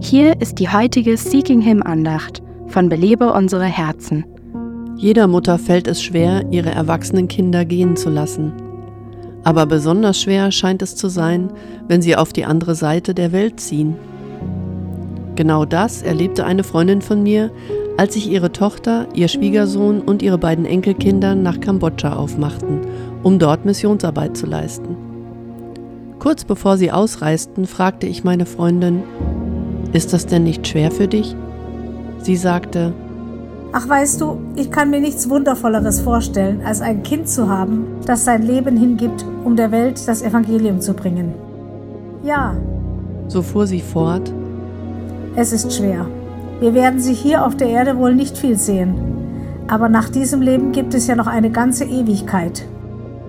Hier ist die heutige Seeking Him Andacht von Belebe unsere Herzen. Jeder Mutter fällt es schwer, ihre erwachsenen Kinder gehen zu lassen. Aber besonders schwer scheint es zu sein, wenn sie auf die andere Seite der Welt ziehen. Genau das erlebte eine Freundin von mir, als sich ihre Tochter, ihr Schwiegersohn und ihre beiden Enkelkinder nach Kambodscha aufmachten, um dort Missionsarbeit zu leisten. Kurz bevor sie ausreisten, fragte ich meine Freundin, ist das denn nicht schwer für dich? Sie sagte, Ach weißt du, ich kann mir nichts Wundervolleres vorstellen, als ein Kind zu haben, das sein Leben hingibt, um der Welt das Evangelium zu bringen. Ja. So fuhr sie fort. Es ist schwer. Wir werden sie hier auf der Erde wohl nicht viel sehen. Aber nach diesem Leben gibt es ja noch eine ganze Ewigkeit.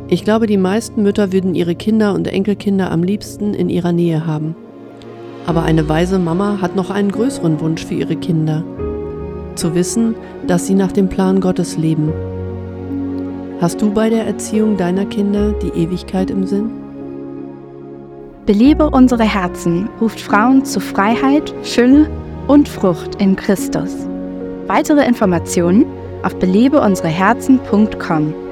Ich glaube, die meisten Mütter würden ihre Kinder und Enkelkinder am liebsten in ihrer Nähe haben. Aber eine weise Mama hat noch einen größeren Wunsch für ihre Kinder zu wissen, dass sie nach dem Plan Gottes leben. Hast du bei der Erziehung deiner Kinder die Ewigkeit im Sinn? Belebe unsere Herzen ruft Frauen zu Freiheit, Fülle und Frucht in Christus. Weitere Informationen auf belebeunsereherzen.com.